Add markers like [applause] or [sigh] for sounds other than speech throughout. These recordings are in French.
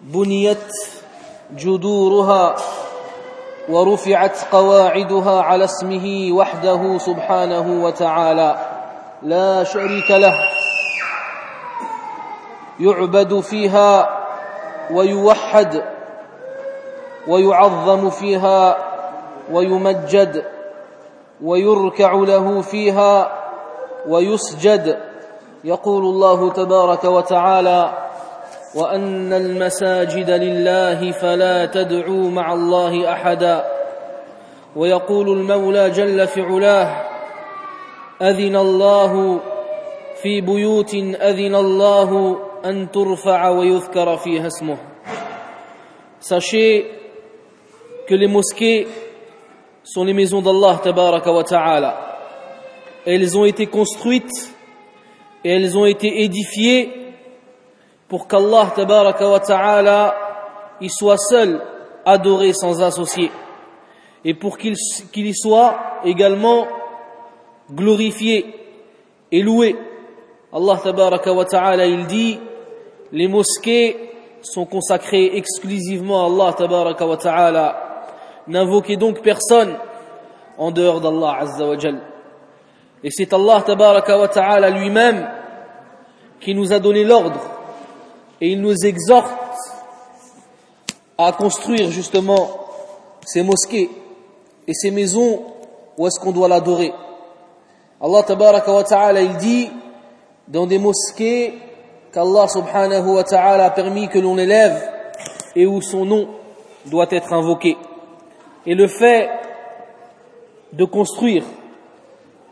بنيت جذورها ورفعت قواعدها على اسمه وحده سبحانه وتعالى. لا شريك له. يعبد فيها ويوحد ويعظم فيها ويمجد ويركع له فيها ويسجد. يقول الله تبارك وتعالى وأن المساجد لله فلا تدعوا مع الله أحدا ويقول المولى جل في علاه أذن الله في بيوت أذن الله أن ترفع ويذكر فيها اسمه ساشي كل مسكي sont les maisons d'Allah tabaraka wa ta'ala. Elles ont été construites et elles ont été édifiées pour qu'Allah ta'ala y soit seul adoré sans associé et pour qu'il qu y soit également glorifié et loué. Allah wa ta'ala il dit les mosquées sont consacrées exclusivement à Allah ta'ala N'invoquez donc personne en dehors d'Allah Azza wa Jal. Et c'est Allah wa Ta'ala lui-même qui nous a donné l'ordre et il nous exhorte à construire justement ces mosquées et ces maisons où est-ce qu'on doit l'adorer. Allah Tabaraka wa Ta'ala il dit dans des mosquées qu'Allah Subhanahu wa Ta'ala a permis que l'on élève et où son nom doit être invoqué. Et le fait de construire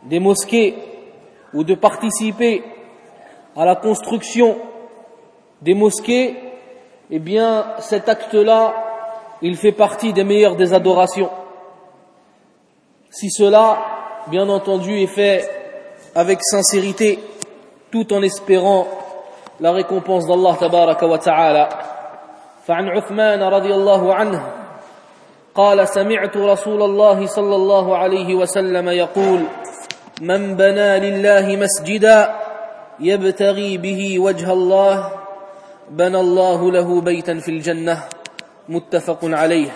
des mosquées ou de participer à la construction des mosquées, eh bien cet acte-là, il fait partie des meilleures des adorations. Si cela, bien entendu, est fait avec sincérité, tout en espérant la récompense d'Allah tabaraka wa ta'ala. فعن عثمان رضي الله عنه قال سمعت رسول الله صلى الله عليه وسلم يقول من بنى لله مسجدا يبتغي به وجه الله بنى الله له بيتا في الجنه متفق عليه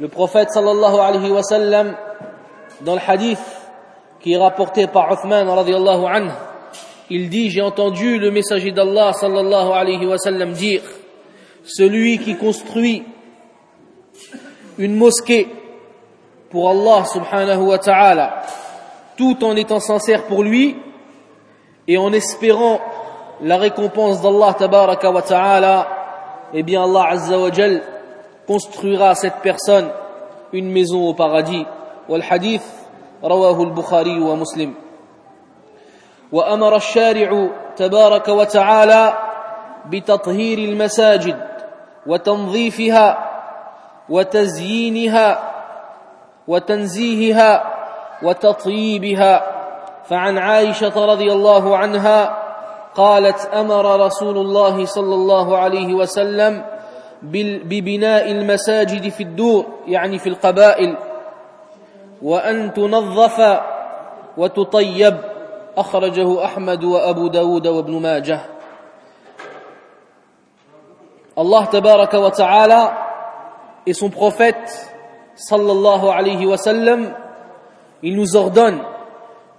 Le prophète sallallahu alayhi wa sallam dans le hadith qui est rapporté par Uthman radiallahu anhu il dit j'ai entendu le messager d'Allah sallallahu alayhi wa sallam dire celui qui construit une mosquée pour Allah subhanahu wa ta'ala, tout en étant sincère pour lui et en espérant la récompense d'Allah tabaraka wa ta'ala, eh bien Allah azza wa jal construira cette personne une maison au paradis. والحديث رواه البخاري ومسلم وأمر الشارع تبارك وتعالى بتطهير المساجد وتنظيفها وتزيينها وتنزيهها وتطييبها فعن عائشه رضي الله عنها قالت أمر رسول الله صلى الله عليه وسلم ببناء المساجد في الدور يعني في القبائل. وأن تنظف وتطيب. أخرجه أحمد وأبو داود وابن ماجه. الله تبارك وتعالى et son prophète sallallahu alayhi wa sallam, il nous ordonne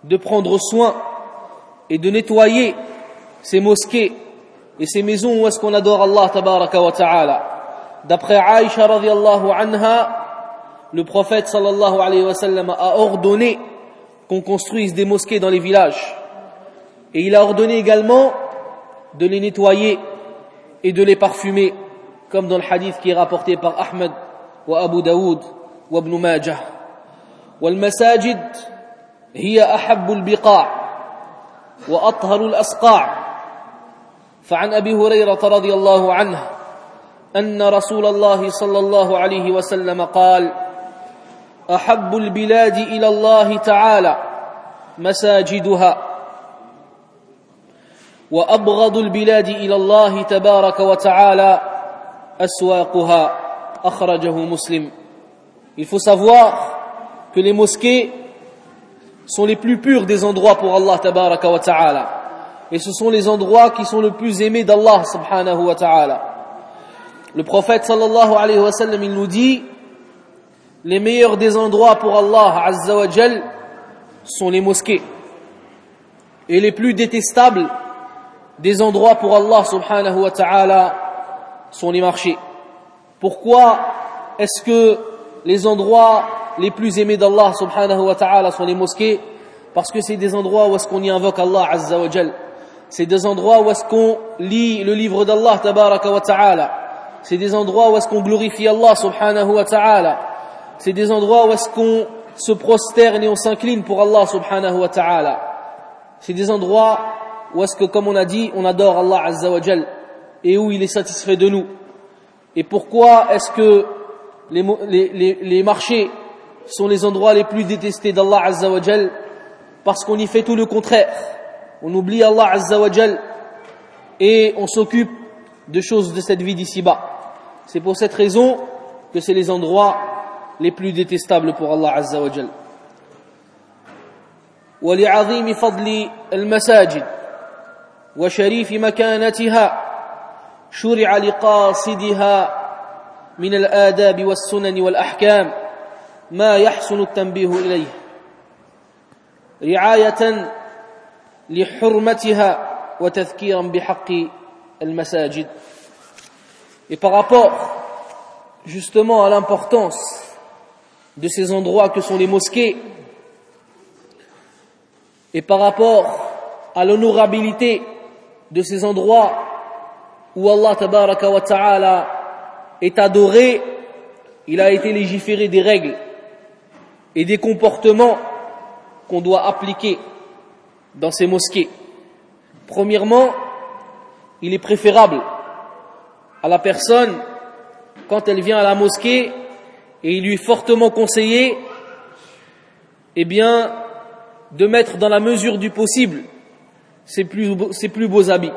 de prendre soin et de nettoyer ces mosquées et ces maisons où est-ce qu'on adore Allah tabaraka wa ta'ala. D'après Aïcha radiallahu anha, le prophète sallallahu alayhi wa sallam a ordonné qu'on construise des mosquées dans les villages. Et il a ordonné également de les nettoyer et de les parfumer comme dans le hadith qui est rapporté par Ahmed wa Abu Daoud wa Ibn Majah. والمساجد هي أحب البقاع وأطهر الأسقاع فعن أبي هريرة رضي الله عنه أن رسول الله صلى الله عليه وسلم قال أحب البلاد إلى الله تعالى مساجدها وأبغض البلاد إلى الله تبارك وتعالى أسواقها أخرجه مسلم Il faut savoir que les mosquées sont les plus purs des endroits pour Allah tabaraka wa ta'ala. Et ce sont les endroits qui sont le plus aimés d'Allah subhanahu wa ta'ala. Le prophète sallallahu alayhi wa nous dit, les meilleurs des endroits pour Allah azza wa sont les mosquées. Et les plus détestables des endroits pour Allah subhanahu wa ta'ala sont les marchés. Pourquoi est-ce que les endroits les plus aimés d'Allah subhanahu wa ta'ala sont les mosquées? Parce que c'est des endroits où est-ce qu'on y invoque Allah azza wa. C'est des endroits où est-ce qu'on lit le livre d'Allah tabaraka wa ta'ala. C'est des endroits où est-ce qu'on glorifie Allah subhanahu wa ta'ala. C'est des endroits où est-ce qu'on se prosterne et on s'incline pour Allah subhanahu wa ta'ala. C'est des endroits où est-ce que, comme on a dit, on adore Allah azza wa jal et où il est satisfait de nous. Et pourquoi est-ce que les, marchés sont les endroits les plus détestés d'Allah azza wa Parce qu'on y fait tout le contraire. On oublie Allah azza wa jal et on s'occupe de choses de cette vie d'ici-bas. C'est pour cette raison que c'est les endroits les plus détestables pour Allah azza wa jal. ولعظيم فضل المساجد وشريف مكانتها شرع لقاصدها من الآداب والسنن والأحكام ما يحسن التنبيه إليه رعاية لحرمتها وتذكيرا بحق المساجد Et par rapport justement à l'importance de ces endroits que sont les mosquées et par rapport à l'honorabilité de ces endroits où Allah tabaraka wa ta'ala est adoré, il a été légiféré des règles et des comportements qu'on doit appliquer dans ces mosquées. Premièrement, il est préférable à la personne, quand elle vient à la mosquée, et il lui est fortement conseillé, eh bien, de mettre dans la mesure du possible ses plus, beaux habits.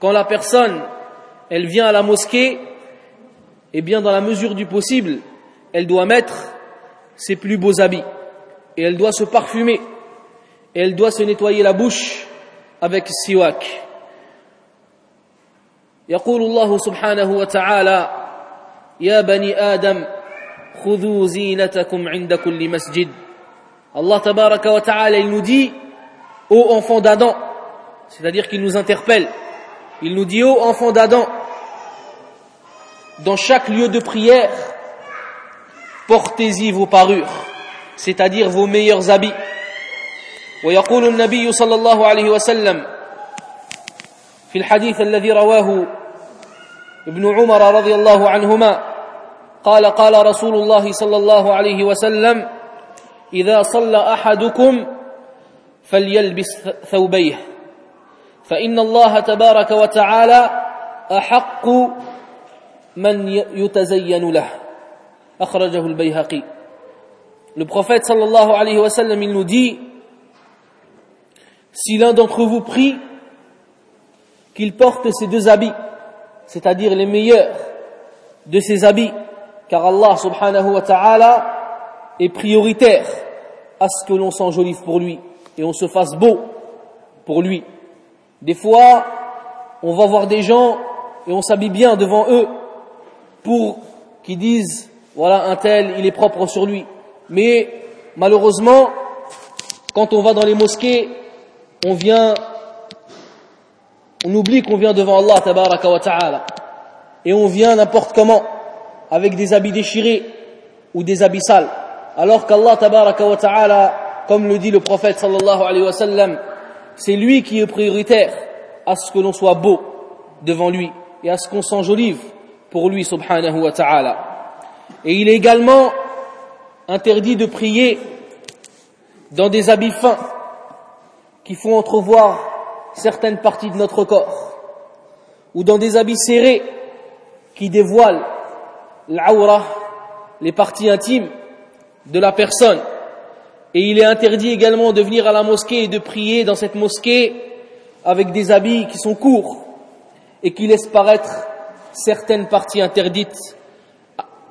Quand la personne, elle vient à la mosquée, eh bien, dans la mesure du possible, elle doit mettre ses plus beaux habits. Et elle doit se parfumer Et elle doit se nettoyer la bouche avec siwak. يقول الله سبحانه وتعالى يا بني آدم خذوا زينتكم عند كل مسجد Allah tabaraka wa ta'ala il nous dit ô enfants d'Adam c'est-à-dire qu'il nous interpelle il nous dit ô enfants d'Adam dans chaque lieu de prière portez-y vos parures c'est-à-dire vos meilleurs habits ويقول النبي صلى الله عليه وسلم في الحديث الذي رواه ابن عمر رضي الله عنهما قال قال رسول الله صلى الله عليه وسلم إذا صلى أحدكم فليلبس ثوبيه فإن الله تبارك وتعالى أحق من يتزين له أخرجه البيهقي. Le prophète sallallahu alayhi wa sallam, il nous dit, si l'un d'entre vous prie, qu'il porte ses deux habits, c'est-à-dire les meilleurs de ses habits, car Allah subhanahu wa ta'ala est prioritaire à ce que l'on s'enjolive pour lui et on se fasse beau pour lui. Des fois, on va voir des gens et on s'habille bien devant eux pour qu'ils disent, voilà, un tel, il est propre sur lui. Mais malheureusement, quand on va dans les mosquées, on vient on oublie qu'on vient devant Allah tabaraka ta'ala. Et on vient n'importe comment avec des habits déchirés ou des habits sales. Alors qu'Allah tabaraka wa ta'ala comme le dit le prophète sallallahu alayhi wa c'est lui qui est prioritaire à ce que l'on soit beau devant lui et à ce qu'on s'enjolive pour lui subhanahu wa ta'ala. Et il est également interdit de prier dans des habits fins qui font entrevoir certaines parties de notre corps, ou dans des habits serrés qui dévoilent l'aura, les parties intimes de la personne. Et il est interdit également de venir à la mosquée et de prier dans cette mosquée avec des habits qui sont courts et qui laissent paraître certaines parties interdites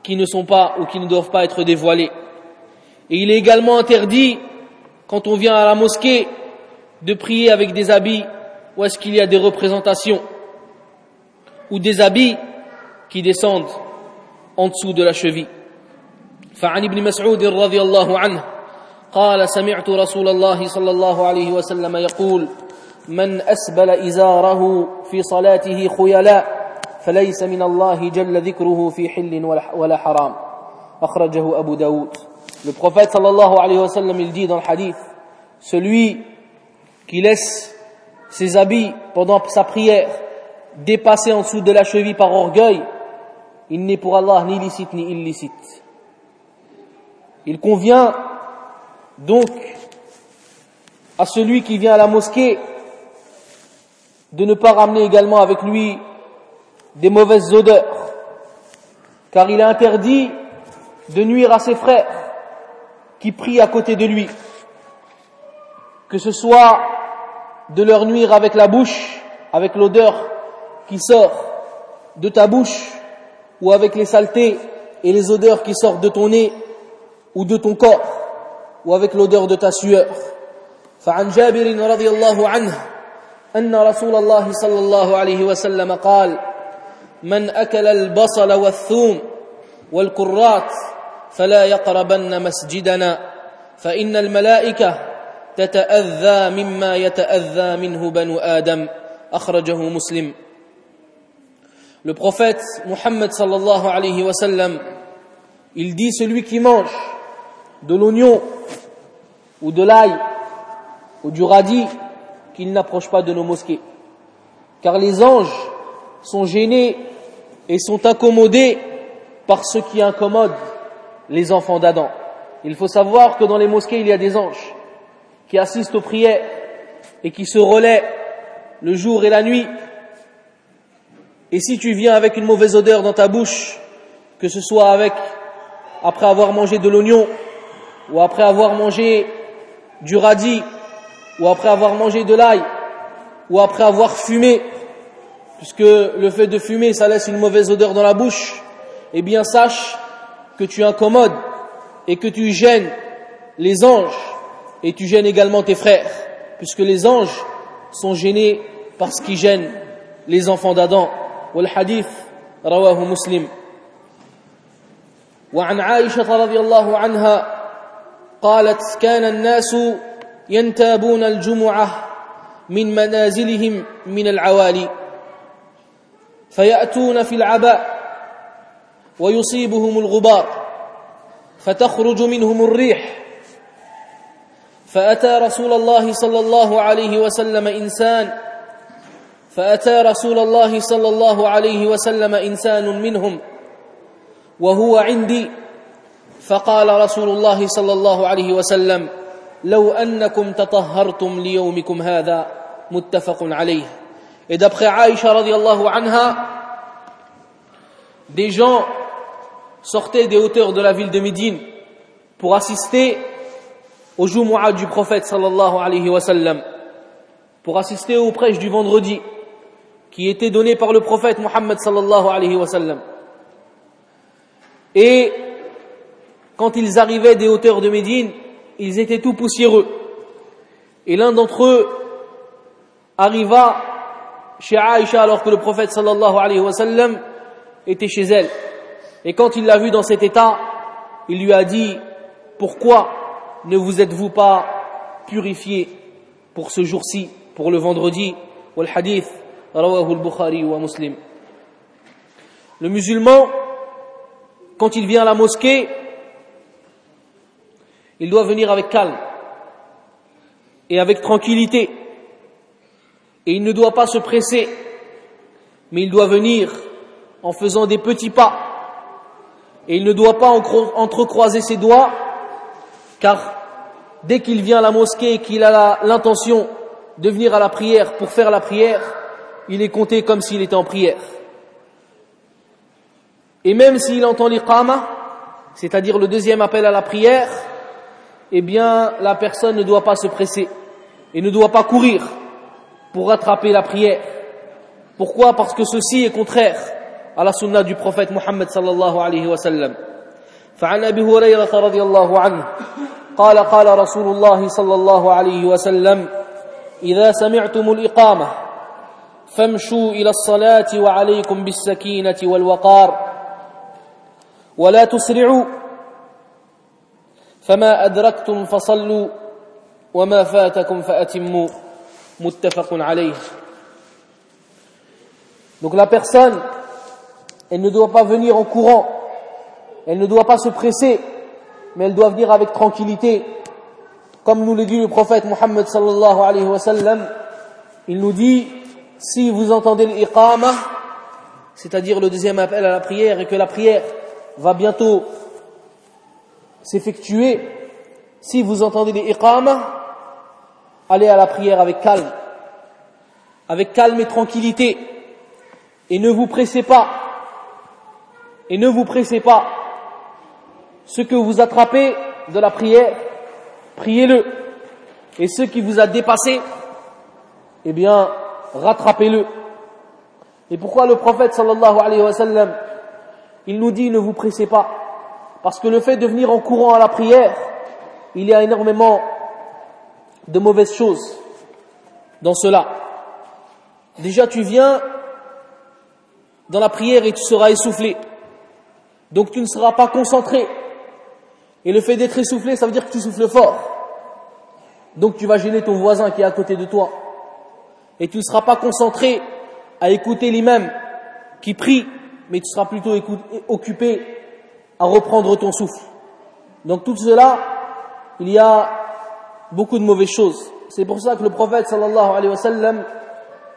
qui ne sont pas ou qui ne doivent pas être dévoilées. Et il est également interdit, quand on vient à la mosquée, de prier avec des habits où est-ce qu'il y a des représentations ou des habits qui descendent en dessous de la cheville. فعن ابن مسعود رضي الله عنه قال سمعت رسول الله صلى الله عليه وسلم يقول من أسبل إزاره في صلاته خيلاء فليس من الله جل ذكره في حل ولا حرام أخرجه أبو داود Le prophète sallallahu alayhi wa sallam il dit dans le hadith celui qui laisse ses habits pendant sa prière dépasser en dessous de la cheville par orgueil il n'est pour Allah ni licite ni illicite. Il convient donc à celui qui vient à la mosquée de ne pas ramener également avec lui des mauvaises odeurs, car il est interdit de nuire à ses frères qui prient à côté de lui, que ce soit de leur nuire avec la bouche, avec l'odeur qui sort de ta bouche, ou avec les saletés et les odeurs qui sortent de ton nez ou de ton corps, ou avec l'odeur de ta sueur. فعن جابر رضي الله عنه أن رسول الله صلى الله عليه وسلم قال من أكل البصل والثوم والكرات فلا يقربن مسجدنا فإن الملائكة تتأذى مما يتأذى منه بنو آدم أخرجه مسلم Le prophète Muhammad sallallahu alayhi wa sallam, il dit celui qui mange de l'oignon ou de l'ail ou du radis qu'il n'approche pas de nos mosquées. Car les anges sont gênés et sont incommodés par ce qui incommode les enfants d'Adam. Il faut savoir que dans les mosquées, il y a des anges qui assistent aux prières et qui se relaient le jour et la nuit. Et si tu viens avec une mauvaise odeur dans ta bouche, que ce soit avec, après avoir mangé de l'oignon, ou après avoir mangé du radis, ou après avoir mangé de l'ail, ou après avoir fumé, puisque le fait de fumer, ça laisse une mauvaise odeur dans la bouche, eh bien sache que tu incommodes et que tu gênes les anges et tu gênes également tes frères, puisque les anges sont gênés par ce qui gêne les enfants d'Adam. والحديث رواه مسلم وعن عائشة رضي الله عنها قالت كان الناس ينتابون الجمعة من منازلهم من العوالي فيأتون في العباء ويصيبهم الغبار فتخرج منهم الريح فأتى رسول الله صلى الله عليه وسلم إنسان فأتى رسول الله صلى الله عليه وسلم إنسان منهم وهو عندي. فقال رسول الله صلى الله عليه وسلم لو أنكم تطهرتم ليومكم هذا متفق عليه. Et d'après Aïcha radiallahu anha, des gens sortaient des hauteurs de la ville de Médine pour assister au Jumu'ah du prophète sallallahu alayhi wa sallam, pour assister au prêche du vendredi. qui était donné par le prophète Muhammad sallallahu alayhi wa sallam. Et quand ils arrivaient des hauteurs de Médine, ils étaient tout poussiéreux. Et l'un d'entre eux arriva chez Aïcha alors que le prophète sallallahu alayhi wa sallam était chez elle. Et quand il l'a vu dans cet état, il lui a dit, pourquoi ne vous êtes-vous pas purifié pour ce jour-ci, pour le vendredi, le hadith le musulman, quand il vient à la mosquée, il doit venir avec calme et avec tranquillité. Et il ne doit pas se presser, mais il doit venir en faisant des petits pas. Et il ne doit pas entrecroiser ses doigts, car dès qu'il vient à la mosquée et qu'il a l'intention de venir à la prière pour faire la prière, il est compté comme s'il était en prière. Et même s'il entend l'iqama, c'est-à-dire le deuxième appel à la prière, eh bien, la personne ne doit pas se presser et ne doit pas courir pour rattraper la prière. Pourquoi Parce que ceci est contraire à la sunna du prophète Muhammad sallallahu alayhi wa sallam. فعن ابي هريره رضي الله عنه قال قال رسول الله صلى الله عليه وسلم إذا سمعتم الإقامة فامشوا إلى الصلاة وعليكم بالسكينة والوقار ولا تسرعوا فما أدركتم فصلوا وما فاتكم فأتموا متفق عليه. Donc la personne, elle ne doit pas venir en courant, elle ne doit pas se presser, mais elle doit venir avec tranquillité. Comme nous le dit le prophète Muhammad sallallahu alayhi wa sallam, il nous dit, si vous entendez l'iqama, c'est-à-dire le deuxième appel à la prière, et que la prière va bientôt s'effectuer, si vous entendez l'iqama, allez à la prière avec calme, avec calme et tranquillité, et ne vous pressez pas, et ne vous pressez pas. Ce que vous attrapez de la prière, priez-le. Et ce qui vous a dépassé, eh bien, rattrapez-le. Et pourquoi le prophète sallallahu alayhi wa sallam, il nous dit ne vous pressez pas Parce que le fait de venir en courant à la prière, il y a énormément de mauvaises choses dans cela. Déjà, tu viens dans la prière et tu seras essoufflé. Donc tu ne seras pas concentré. Et le fait d'être essoufflé, ça veut dire que tu souffles fort. Donc tu vas gêner ton voisin qui est à côté de toi. Et tu ne seras pas concentré à écouter l'imam qui prie, mais tu seras plutôt occupé à reprendre ton souffle. Donc tout cela, il y a beaucoup de mauvaises choses. C'est pour ça que le prophète sallallahu alayhi wa sallam,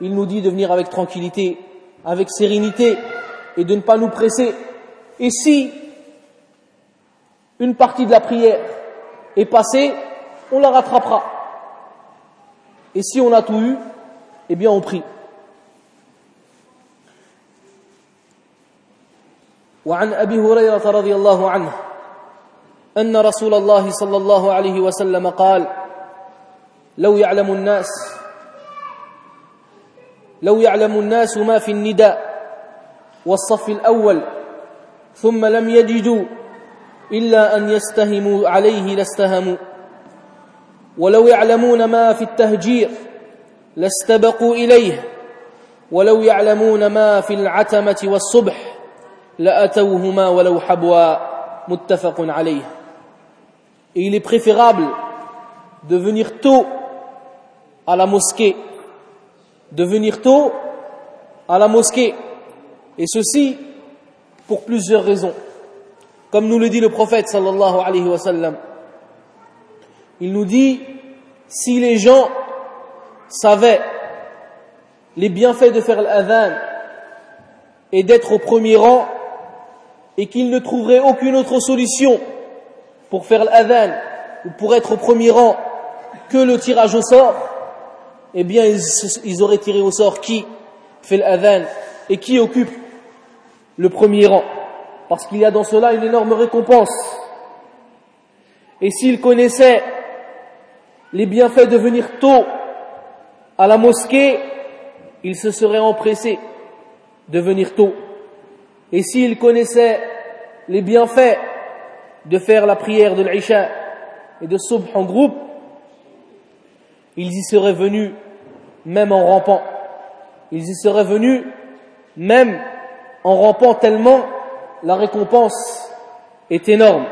il nous dit de venir avec tranquillité, avec sérénité et de ne pas nous presser. Et si une partie de la prière est passée, on la rattrapera. Et si on a tout eu, eh bien on prie. وعن أبي هريرة رضي الله عنه أن رسول الله صلى الله عليه وسلم قال لو يعلم الناس لو يعلم الناس ما في النداء والصف الأول ثم لم يجدوا إلا أن يستهموا عليه لاستهموا. ولو يعلمون ما في التهجير لاستبقوا إليه. ولو يعلمون ما في العتمة والصبح لأتوهما ولو حبوا. متفق عليه. Il est préférable de venir tôt à la mosquée, de venir tôt à la mosquée, et ceci pour plusieurs raisons. Comme nous le dit le prophète sallallahu alayhi wa sallam, il nous dit si les gens savaient les bienfaits de faire l'adhan et d'être au premier rang et qu'ils ne trouveraient aucune autre solution pour faire l'adhan ou pour être au premier rang que le tirage au sort, eh bien ils, auraient tiré au sort qui fait l'adhan et qui occupe le premier rang. Parce qu'il y a dans cela une énorme récompense. Et s'ils connaissaient les bienfaits de venir tôt à la mosquée, ils se seraient empressés de venir tôt. Et s'ils connaissaient les bienfaits de faire la prière de l'Isha et de Subh en groupe, ils y seraient venus même en rampant. Ils y seraient venus même en rampant tellement la récompense est énorme.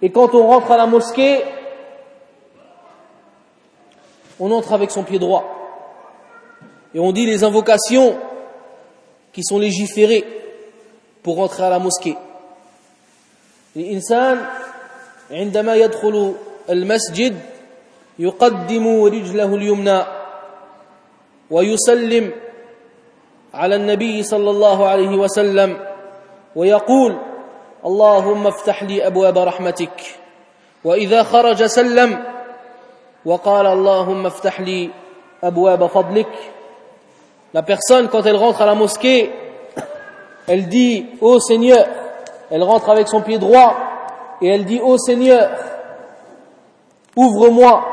Et quand on rentre à la mosquée, on entre avec son pied droit. Et on dit les invocations qui sont légiférées pour rentrer à la mosquée. الإنسان عندما يدخل المسجد يقدم رجله اليمنى ويسلم على النبي صلى الله عليه وسلم ويقول اللهم افتح لي ابواب رحمتك واذا خرج سلم وقال اللهم افتح لي ابواب فضلك La personne, quand elle rentre à la mosquée, elle dit Ô oh Seigneur, elle rentre avec son pied droit et elle dit Ô oh Seigneur, ouvre-moi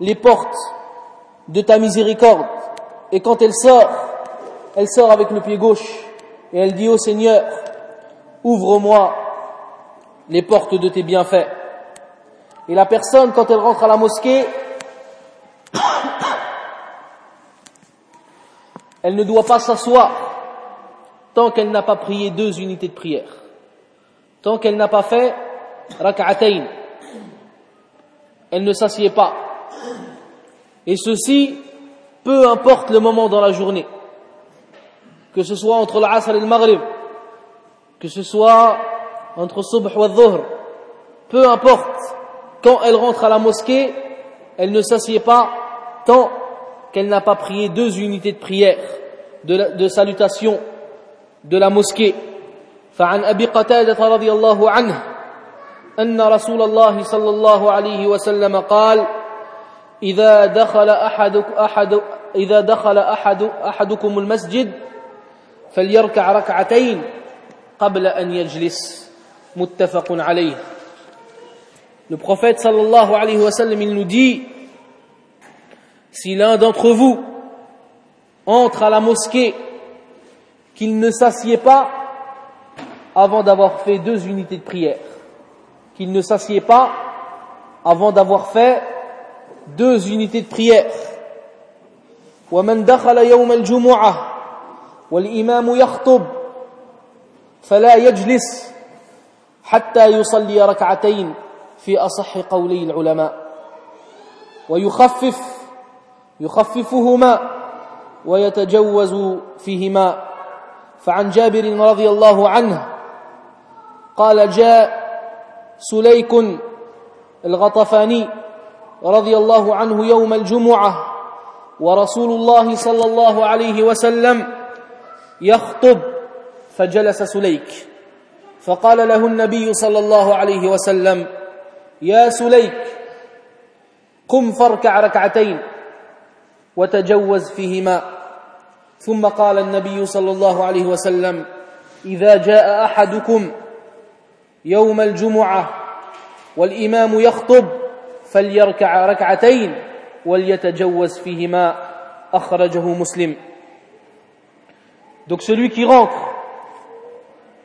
les portes de ta miséricorde. Et quand elle sort, elle sort avec le pied gauche et elle dit au Seigneur, ouvre-moi les portes de tes bienfaits. Et la personne, quand elle rentre à la mosquée, [coughs] elle ne doit pas s'asseoir tant qu'elle n'a pas prié deux unités de prière, tant qu'elle n'a pas fait rak'atayn. Elle ne s'assied pas. Et ceci, peu importe le moment dans la journée, que ce soit entre l'Asr et le Maghrib, que ce soit entre Subh et Dhuhr, peu importe, quand elle rentre à la mosquée, elle ne s'assied pas tant qu'elle n'a pas prié deux unités de prière, de, de salutation de la mosquée. فعن أبي قتادة رضي الله عنه أن رسول الله صلى الله عليه وسلم قال إذا دخل أحد أحد إذا دخل أحد أحدكم المسجد فليركع ركعتين قبل أن يجلس متفق عليه Le prophète sallallahu alayhi wa sallam, il nous dit, si l'un d'entre vous entre à la mosquée, qu'il ne s'assied pas avant d'avoir fait deux unités de prière. Qu'il ne s'assied pas avant d'avoir fait deux unités de prière. ومن دخل يوم الجمعة والإمام يخطب فلا يجلس حتى يصلي ركعتين في أصح قولي العلماء. ويخفف يخففهما ويتجوز فيهما. فعن جابر رضي الله عنه قال جاء سليك الغطفاني رضي الله عنه يوم الجمعة ورسول الله صلى الله عليه وسلم يخطب فجلس سليك فقال له النبي صلى الله عليه وسلم يا سليك قم فاركع ركعتين وتجوز فيهما. ثم قال النبي صلى الله عليه وسلم إذا جاء أحدكم يوم الجمعة والإمام يخطب فليركع ركعتين وليتجوز فيهما. أخرجه مسلم. Donc celui qui rentre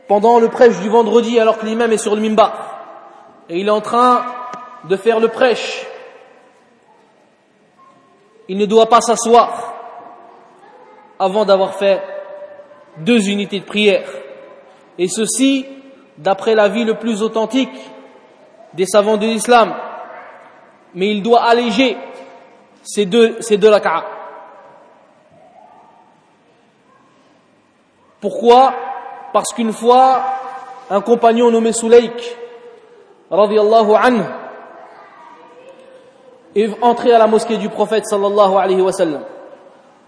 pendant le prêche du vendredi alors que l'imam est sur le mimba et il est en train de faire le prêche, il ne doit pas s'asseoir avant d'avoir fait deux unités de prière. Et ceci, d'après l'avis le plus authentique des savants de l'islam. Mais il doit alléger ces deux, ces deux. Pourquoi Parce qu'une fois, un compagnon nommé Soulaïk, radiallahu anhu, est entré à la mosquée du prophète sallallahu alayhi wa sallam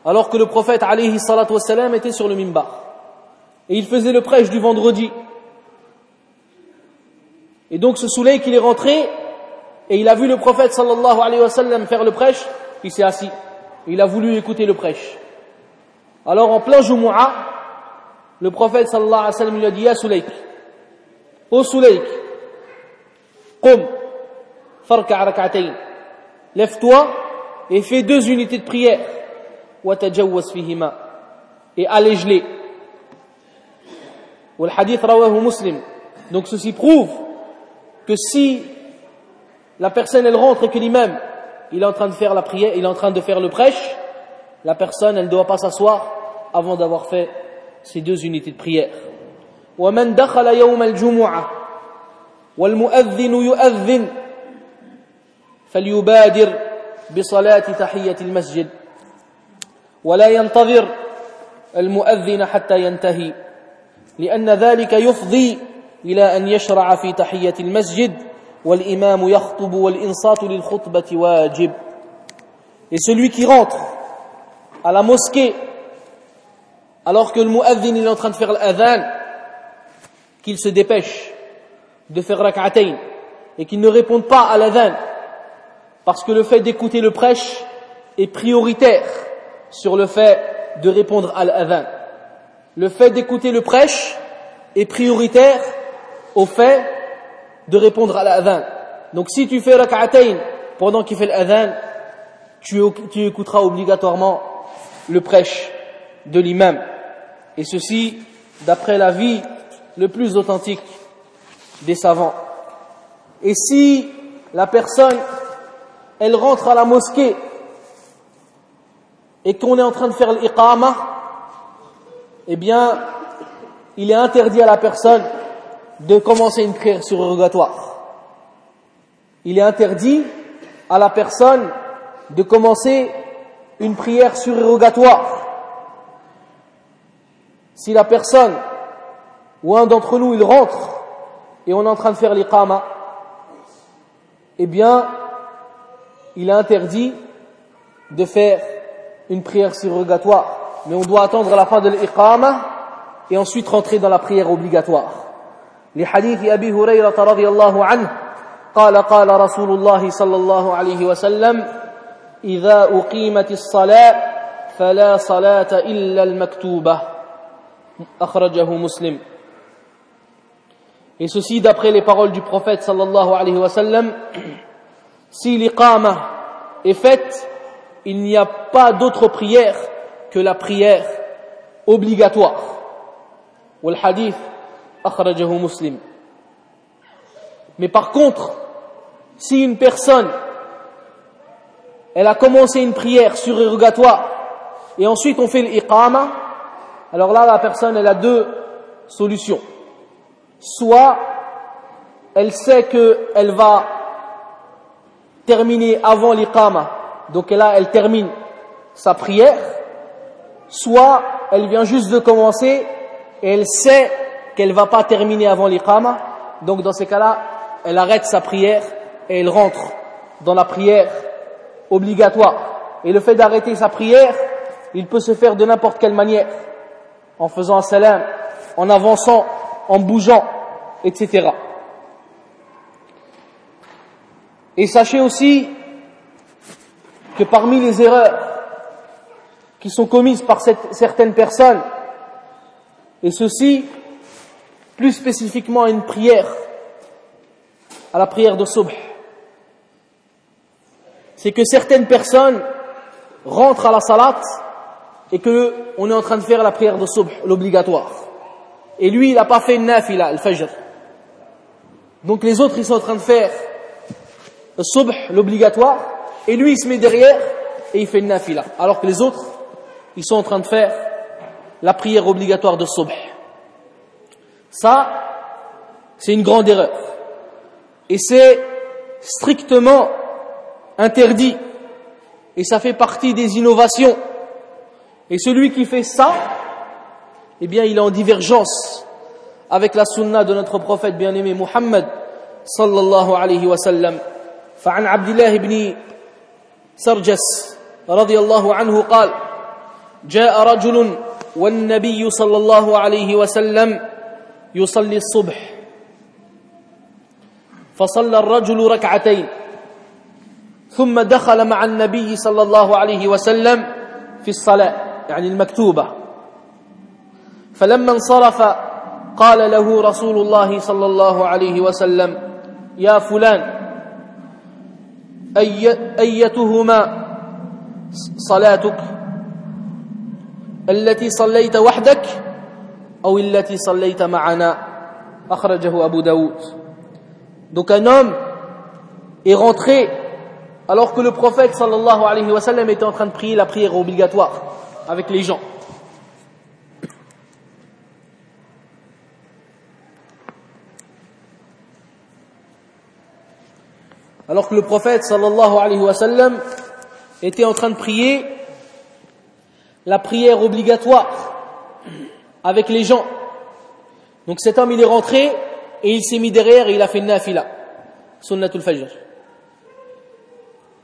alors que le prophète alayhi salatu wassalam était sur le mimbar. Et il faisait le prêche du vendredi. Et donc ce soleil qu'il est rentré, et il a vu le prophète sallallahu alayhi wa sallam faire le prêche, il s'est assis. Il a voulu écouter le prêche. Alors en plein Jumu'ah, le prophète sallallahu alayhi wa sallam lui a dit, Ya Souleyk, ô Souleyk, qum, farka lève-toi et fais deux unités de prière. Et allège-les hadith muslim. Donc ceci prouve que si la personne elle rentre et que l'imam il est en train de faire la prière il est en train de faire le prêche la personne elle ne doit pas s'asseoir avant d'avoir fait ces deux unités de prière. ومن دخل يوم الجمعة والمؤذن يؤذن فليبادر بصلاة تحية المسجد ولا ينتظر المؤذن حتى ينتهي لأن ذلك يفضي إلى أن يشرع في تحية المسجد والإمام يخطب والإنصات للخطبة واجب. Et celui qui rentre à la mosquée alors que le muazzin est en train de faire l'adhan, qu'il se dépêche de faire rak'atayn et qu'il ne réponde pas à l'adhan parce que le fait d'écouter le prêche est prioritaire sur le fait de répondre à l'adhan. Le fait d'écouter le prêche est prioritaire au fait de répondre à l'adhan. Donc si tu fais rak'atayn pendant qu'il fait l'adhan, tu, tu écouteras obligatoirement le prêche de l'imam. Et ceci d'après l'avis le plus authentique des savants. Et si la personne, elle rentre à la mosquée et qu'on est en train de faire l'iqama eh bien, il est interdit à la personne de commencer une prière surrogatoire. Il est interdit à la personne de commencer une prière surrogatoire. Si la personne ou un d'entre nous, il rentre et on est en train de faire l'iqama, eh bien, il est interdit de faire une prière surrogatoire. Mais on doit attendre la fin de l'iqama et ensuite rentrer dans la prière obligatoire. لحديث أبي هريرة رضي الله عنه قال قال رسول الله صلى الله عليه وسلم إذا أقيمت الصلاة فلا صلاة إلا المكتوبة أخرجه مسلم Et ceci d'après les paroles du prophète sallallahu alayhi wa sallam, [clears throat] si l'iqama est faite, il n'y a pas d'autre prière que la prière obligatoire. Ou le hadith, akhrajahu muslim. Mais par contre, si une personne, elle a commencé une prière surérogatoire, et ensuite on fait l'iqama, alors là la personne elle a deux solutions. Soit elle sait qu'elle va terminer avant l'iqama, donc là elle termine sa prière, soit elle vient juste de commencer et elle sait qu'elle va pas terminer avant l'iqama, donc dans ces cas-là, elle arrête sa prière et elle rentre dans la prière obligatoire. Et le fait d'arrêter sa prière, il peut se faire de n'importe quelle manière, en faisant un salam, en avançant en bougeant, etc. Et sachez aussi que parmi les erreurs qui sont commises par certaines personnes, et ceci plus spécifiquement à une prière, à la prière de Subh, c'est que certaines personnes rentrent à la salat et que on est en train de faire la prière de Subh, l'obligatoire. Et lui, il n'a pas fait une nafila, le fajr. Donc les autres, ils sont en train de faire le subh, l'obligatoire, et lui, il se met derrière et il fait une nafila. Alors que les autres, ils sont en train de faire la prière obligatoire de subh. Ça, c'est une grande erreur. Et c'est strictement interdit. Et ça fait partie des innovations. Et celui qui fait ça, eh bien, il est en divergence avec la sunna de notre prophète bien-aimé Muhammad sallallahu alayhi wa sallam. فعن عبد الله بن سرجس رضي الله عنه قال جاء رجل والنبي صلى الله عليه وسلم يصلي الصبح. فصلى الرجل ركعتين. ثم دخل مع النبي صلى الله عليه وسلم في الصلاة. يعني المكتوبة. فلما انصرف قال له رسول الله صلى الله عليه وسلم يا فلان أي أيتهما صلاتك؟ التي صليت وحدك أو التي صليت معنا؟ أخرجه أبو داود. Donc un homme est rentré alors que le prophète sallallahu alayhi wa sallam était en train de prier la prière obligatoire. Avec les gens. alors que le prophète sallallahu alayhi wa était en train de prier la prière obligatoire avec les gens. Donc cet homme il est rentré et il s'est mis derrière et il a fait nafila, sunnatul fajr.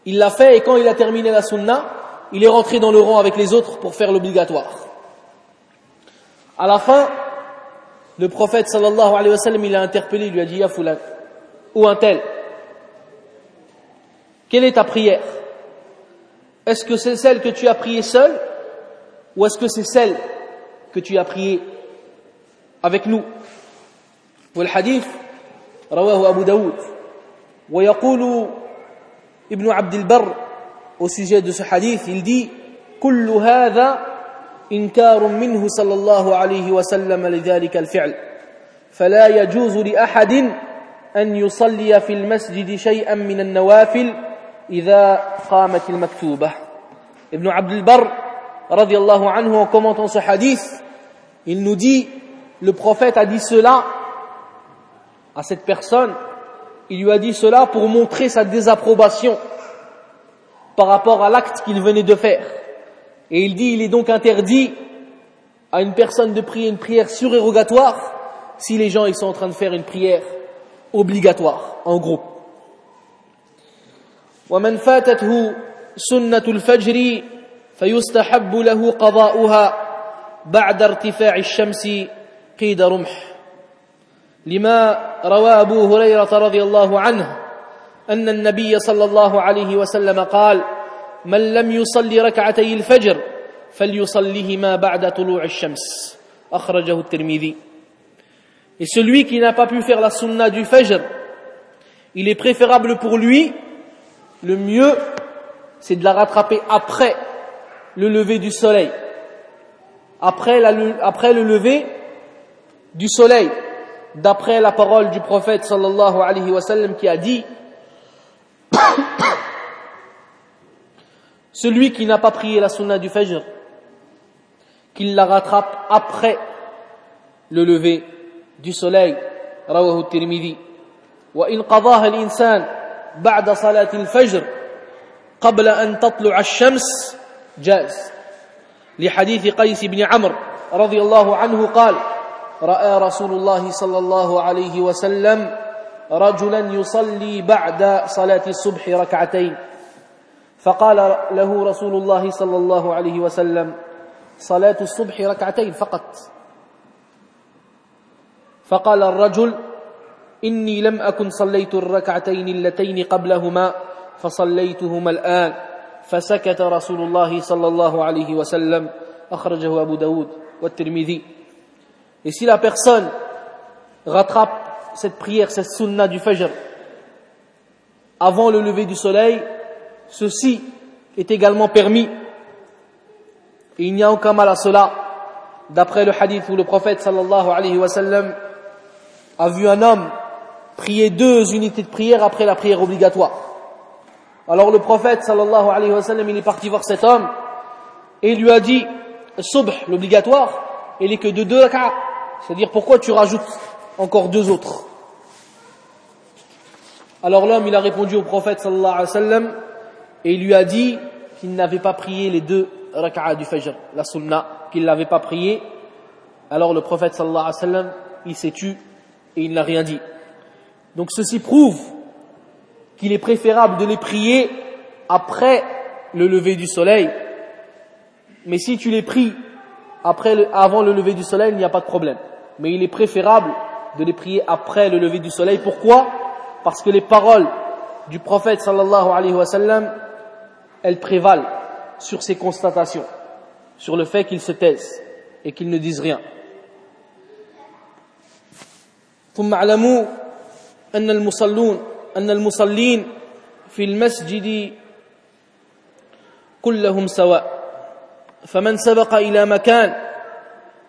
Il l'a fait et quand il a terminé la sunna, il est rentré dans le rang avec les autres pour faire l'obligatoire. À la fin, le prophète sallallahu alayhi wa sallam il a interpellé, il lui a dit Ya fulan, ou un tel, quelle est ta prière Est-ce que c'est celle que tu as priée seule ou est-ce que c'est celle que tu as priée avec nous والحديث رواه أبو داود ويقول ابن عبد البر au sujet de ce hadith il dit كل هذا إنكار منه صلى الله عليه وسلم لذلك الفعل فلا يجوز لأحد أن يصلي في المسجد شيئا من النوافل إذا قامت المكتوبة Ibn Abdul Barr, radiallahu anhu, en commentant ce hadith, Il nous dit, le prophète a dit cela à cette personne, il lui a dit cela pour montrer sa désapprobation par rapport à l'acte qu'il venait de faire. Et il dit, il est donc interdit à une personne de prier une prière surérogatoire si les gens ils sont en train de faire une prière obligatoire en groupe. ومن فاتته سنة الفجر فيستحب له قضاؤها بعد ارتفاع الشمس قيد رمح لما روى أبو هريرة رضي الله عنه أن النبي صلى الله عليه وسلم قال من لم يصلي ركعتي الفجر فليصليهما بعد طلوع الشمس أخرجه الترمذي Et celui qui n'a pas pu faire la sunna du Fajr, il est préférable pour lui, le mieux, c'est de la rattraper après le lever du soleil. Après, la, après le lever du soleil, d'après la parole du prophète sallallahu alayhi wa sallam qui a dit Celui qui n'a pas prié la sunna du Fajr, qu'il la rattrape après le lever du soleil رواه الترمذي وإن قضاها الإنسان بعد صلاة الفجر قبل أن تطلع الشمس جاز لحديث قيس بن عمرو رضي الله عنه قال رأى رسول الله صلى الله عليه وسلم رجلا يصلي بعد صلاة الصبح ركعتين. فقال له رسول الله صلى الله عليه وسلم صلاة الصبح ركعتين فقط. فقال الرجل إني لم أكن صليت الركعتين اللتين قبلهما فصليتهما الآن. فسكت رسول الله صلى الله عليه وسلم. أخرجه أبو داود والترمذي. Et si la personne rattrape cette prière, cette sunna du Fajr, avant le lever du soleil, ceci est également permis. Et il n'y a aucun mal à cela, d'après le hadith où le prophète sallallahu alayhi wa sallam a vu un homme prier deux unités de prière après la prière obligatoire. Alors le prophète sallallahu alayhi wa sallam, il est parti voir cet homme et lui a dit, subh, l'obligatoire, il est que de deux rak'ah. C'est-à-dire pourquoi tu rajoutes encore deux autres? Alors l'homme, il a répondu au prophète sallallahu alayhi wa et il lui a dit qu'il n'avait pas prié les deux rak'ah du fajr, la sunnah, qu'il l'avait pas prié. Alors le prophète sallallahu alayhi wa il s'est tu et il n'a rien dit. Donc ceci prouve qu'il est préférable de les prier après le lever du soleil. Mais si tu les pries avant le lever du soleil, il n'y a pas de problème. Mais il est préférable de les prier après le lever du soleil. Pourquoi? Parce que les paroles du prophète sallallahu alayhi wa sallam, elles prévalent sur ces constatations, sur le fait qu'ils se taisent et qu'ils ne disent rien. ثم اعلموا أن المصلون أن المصلين في المسجد كلهم سواء فمن سبق إلى مكان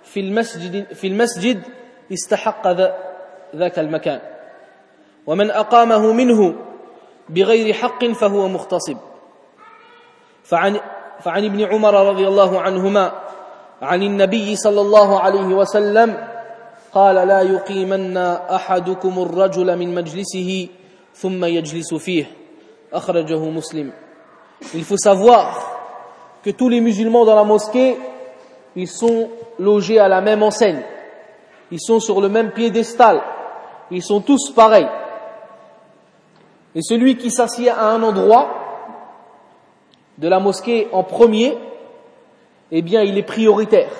في المسجد في المسجد استحق ذاك المكان ومن أقامه منه بغير حق فهو مغتصب فعن فعن ابن عمر رضي الله عنهما عن النبي صلى الله عليه وسلم قال لا يقيمن أحدكم الرجل من مجلسه ثم يجلس فيه أخرجه مسلم Il faut savoir que tous les musulmans dans la mosquée, ils sont logés à la même enseigne. Ils sont sur le même piédestal. Ils sont tous pareils. Et celui qui s'assied à un endroit de la mosquée en premier, eh bien, il est prioritaire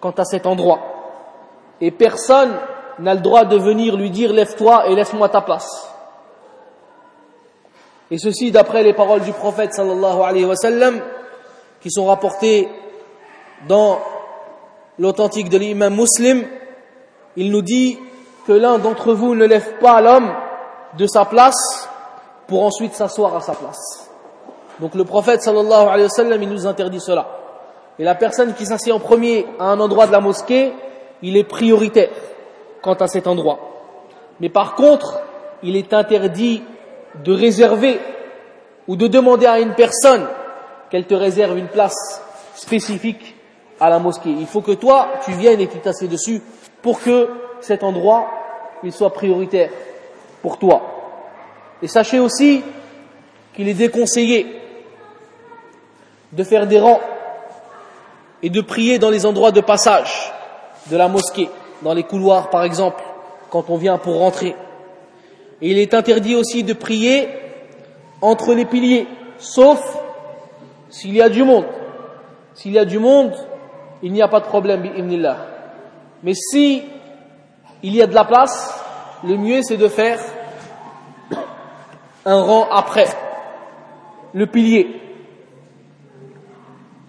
quant à cet endroit et personne n'a le droit de venir lui dire lève-toi et laisse-moi ta place. Et ceci d'après les paroles du prophète sallallahu alayhi wa qui sont rapportées dans l'authentique de l'imam muslim, il nous dit que l'un d'entre vous ne lève pas l'homme de sa place pour ensuite s'asseoir à sa place. Donc le prophète sallallahu alayhi wa sallam, nous interdit cela. Et la personne qui s'assied en premier à un endroit de la mosquée, il est prioritaire quant à cet endroit. Mais par contre, il est interdit de réserver ou de demander à une personne qu'elle te réserve une place spécifique à la mosquée. Il faut que toi, tu viennes et tu t'assieds dessus pour que cet endroit, soit prioritaire pour toi. Et sachez aussi qu'il est déconseillé de faire des rangs et de prier dans les endroits de passage de la mosquée, dans les couloirs par exemple, quand on vient pour rentrer. Et il est interdit aussi de prier entre les piliers, sauf s'il y a du monde. S'il y a du monde, il n'y a pas de problème, Mais si il y a de la place, le mieux c'est de faire un rang après le pilier.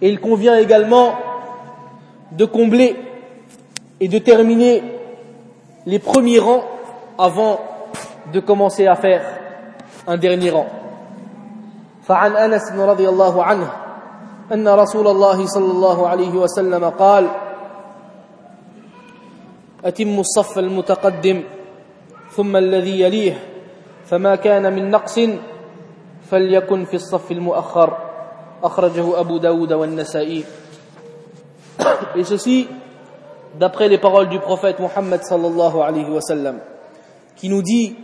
Et il convient également de combler et de terminer les premiers rangs avant de commencer à faire un dernier rang. فعن انس رضي الله عنه ان رسول الله صلى الله عليه وسلم قال اتم الصف المتقدم ثم الذي يليه فما كان من نقص فليكن في الصف المؤخر أخرجه أبو داود والنسائي [coughs] Et ceci, d'après les paroles du prophète Muhammad sallallahu alayhi wa sallam, qui nous dit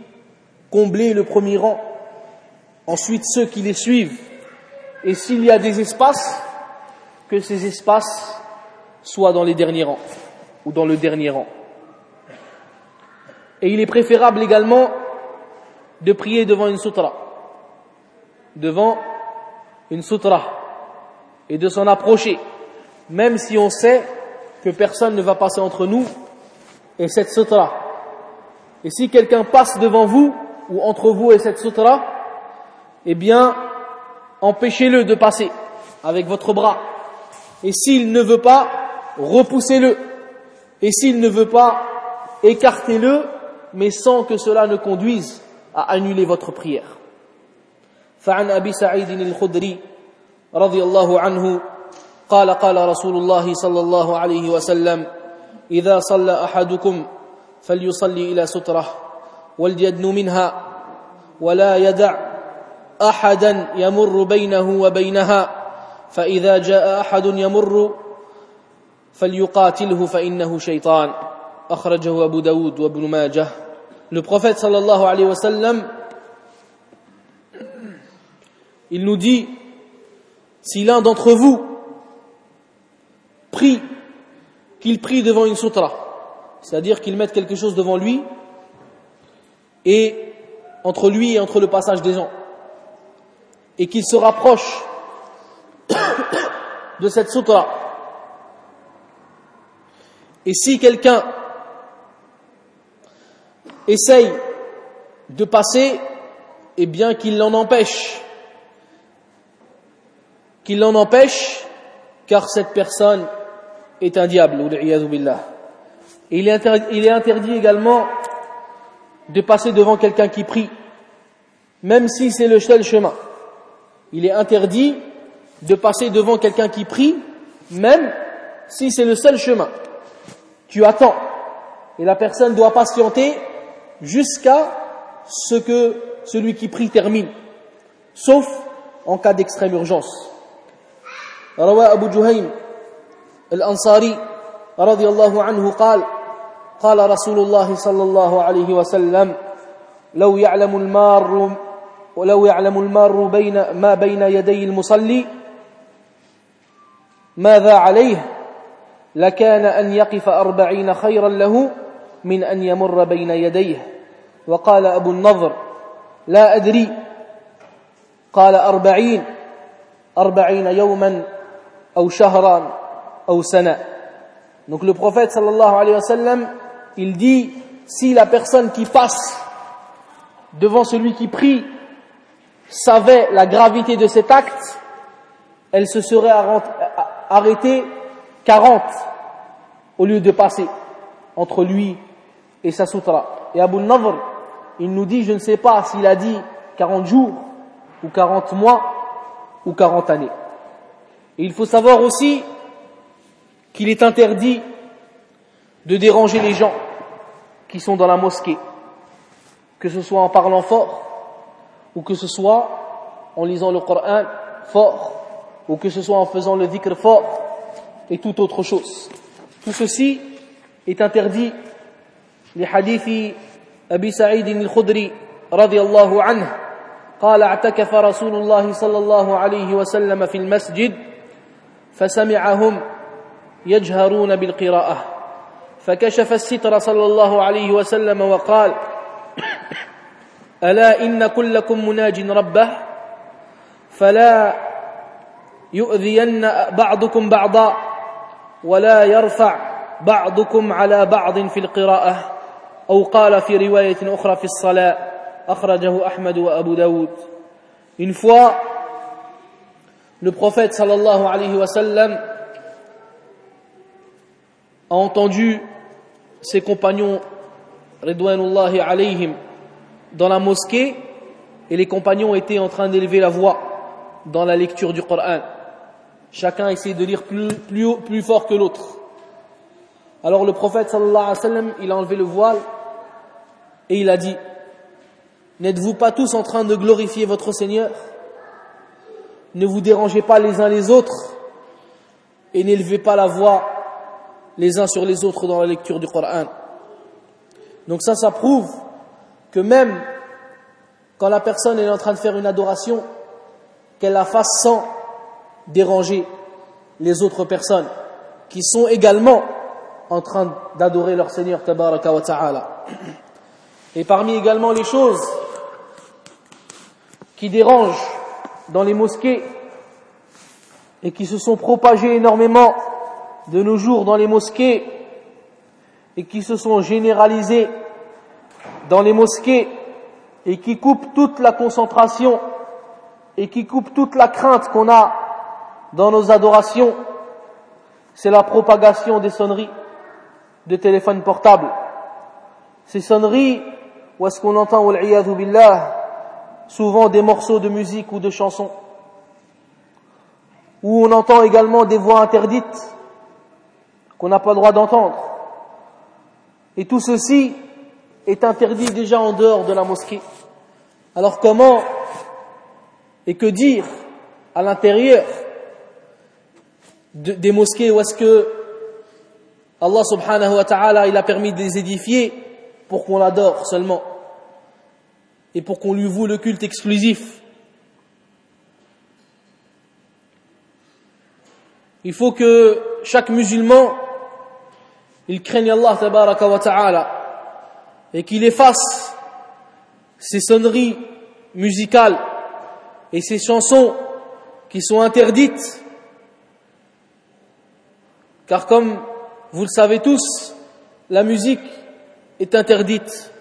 combler le premier rang, ensuite ceux qui les suivent, et s'il y a des espaces, que ces espaces soient dans les derniers rangs, ou dans le dernier rang. Et il est préférable également de prier devant une sutra, devant une sutra, et de s'en approcher, même si on sait que personne ne va passer entre nous et cette sutra. Et si quelqu'un passe devant vous, ou entre vous et cette sutra, eh bien, empêchez-le de passer avec votre bras. Et s'il ne veut pas, repoussez-le. Et s'il ne veut pas, écartez-le, mais sans que cela ne conduise à annuler votre prière. فعن أبي سعيد الخدري رضي الله عنه قال قال رسول الله صلى الله عليه وسلم إذا صلى أحدكم فليصلي إلى سترة وليدن منها ولا يدع أحدا يمر بينه وبينها فإذا جاء أحد يمر فليقاتله فإنه شيطان أخرجه أبو داود وابن ماجه le prophète sallallahu alayhi wa sallam, il nous dit, si l'un d'entre vous prie, qu'il prie devant une sutra, c'est-à-dire qu'il mette quelque chose devant lui, et entre lui et entre le passage des gens, et qu'il se rapproche [coughs] de cette sutra. Et si quelqu'un essaye de passer, et bien qu'il l'en empêche. Qu'il l'en empêche, car cette personne est un diable. Il est, il est interdit également de passer devant quelqu'un qui prie, même si c'est le seul chemin. Il est interdit de passer devant quelqu'un qui prie, même si c'est le seul chemin. Tu attends, et la personne doit patienter jusqu'à ce que celui qui prie termine, sauf en cas d'extrême urgence. روى أبو جهيم الأنصاري رضي الله عنه قال قال رسول الله صلى الله عليه وسلم لو يعلم المار ولو يعلم المار بين ما بين يدي المصلي ماذا عليه لكان أن يقف أربعين خيرا له من أن يمر بين يديه وقال أبو النضر لا أدري قال أربعين أربعين يوما أو شهرا أو سنة Donc le prophète sallallahu alayhi wa sallam, il dit, si la personne qui passe devant celui qui prie savait la gravité de cet acte, elle se serait arrêtée 40 au lieu de passer entre lui et sa sutra. Et Abu Nadr, il nous dit, je ne sais pas s'il a dit 40 jours, ou 40 mois, ou 40 années. Et il faut savoir aussi qu'il est interdit de déranger les gens qui sont dans la mosquée, que ce soit en parlant fort, ou que ce soit en lisant le Coran fort, ou que ce soit en faisant le dhikr fort, et toute autre chose. Tout ceci est interdit. Hadiths أبي سعيد الخدري رضي الله عنه قال اعتكف رسول الله صلى الله عليه وسلم في المسجد فسمعهم يجهرون بالقراءة. فكشف الستر صلى الله عليه وسلم وقال ألا إن كلكم مناج ربه فلا يؤذين بعضكم بعضا ولا يرفع بعضكم على بعض في القراءة. أو قال في رواية أخرى في الصلاة أخرجه أحمد وأبو داود Une fois, le prophète sallallahu alayhi wa sallam a entendu ses compagnons Ridwanullahi alayhim dans la mosquée et les compagnons étaient en train d'élever la voix dans la lecture du Coran. Chacun essayait de lire plus, plus, plus fort que l'autre. Alors le prophète sallallahu alayhi wa sallam, il a enlevé le voile et il a dit N'êtes-vous pas tous en train de glorifier votre Seigneur? Ne vous dérangez pas les uns les autres et n'élevez pas la voix les uns sur les autres dans la lecture du Coran. Donc ça, ça prouve que même quand la personne est en train de faire une adoration, qu'elle la fasse sans déranger les autres personnes qui sont également en train d'adorer leur Seigneur Tabaraka wa Ta'ala. Et parmi également les choses qui dérangent dans les mosquées et qui se sont propagées énormément de nos jours dans les mosquées et qui se sont généralisées dans les mosquées et qui coupent toute la concentration et qui coupent toute la crainte qu'on a dans nos adorations, c'est la propagation des sonneries de téléphones portables. Ces sonneries, où est-ce qu'on entend, billah, souvent des morceaux de musique ou de chansons, où on entend également des voix interdites qu'on n'a pas le droit d'entendre? Et tout ceci est interdit déjà en dehors de la mosquée. Alors comment et que dire à l'intérieur des mosquées? Où est-ce que Allah subhanahu wa ta'ala il a permis de les édifier pour qu'on l'adore seulement? Et pour qu'on lui voue le culte exclusif. Il faut que chaque musulman il craigne Allah tabaraka wa ta'ala et qu'il efface ces sonneries musicales et ces chansons qui sont interdites car comme vous le savez tous la musique est interdite